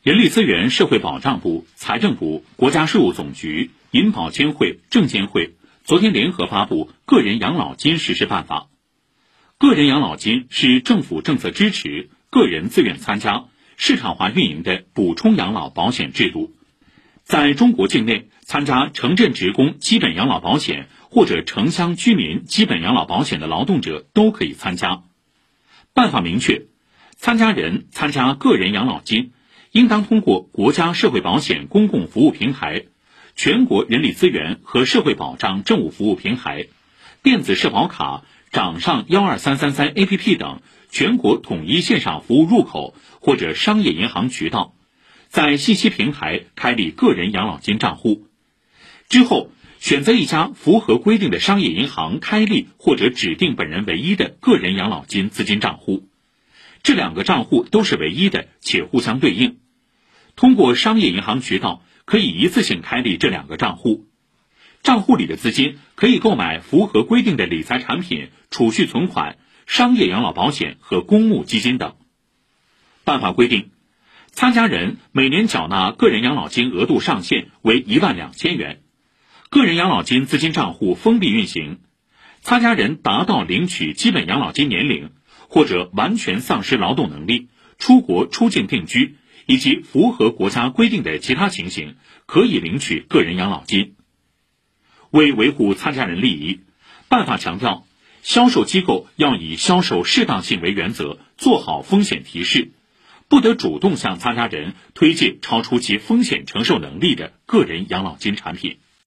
人力资源社会保障部、财政部、国家税务总局、银保监会、证监会昨天联合发布《个人养老金实施办法》。个人养老金是政府政策支持、个人自愿参加、市场化运营的补充养老保险制度。在中国境内参加城镇职工基本养老保险或者城乡居民基本养老保险的劳动者都可以参加。办法明确，参加人参加个人养老金，应当通过国家社会保险公共服务平台、全国人力资源和社会保障政务服务平台、电子社保卡、掌上幺二三三三 APP 等全国统一线上服务入口或者商业银行渠道。在信息平台开立个人养老金账户，之后选择一家符合规定的商业银行开立或者指定本人唯一的个人养老金资金账户。这两个账户都是唯一的且互相对应。通过商业银行渠道可以一次性开立这两个账户，账户里的资金可以购买符合规定的理财产品、储蓄存款、商业养老保险和公募基金等。办法规定。参加人每年缴纳个人养老金额度上限为一万两千元，个人养老金资金账户封闭运行。参加人达到领取基本养老金年龄，或者完全丧失劳动能力、出国出境定居以及符合国家规定的其他情形，可以领取个人养老金。为维护参加人利益，办法强调，销售机构要以销售适当性为原则，做好风险提示。不得主动向参加人推荐超出其风险承受能力的个人养老金产品。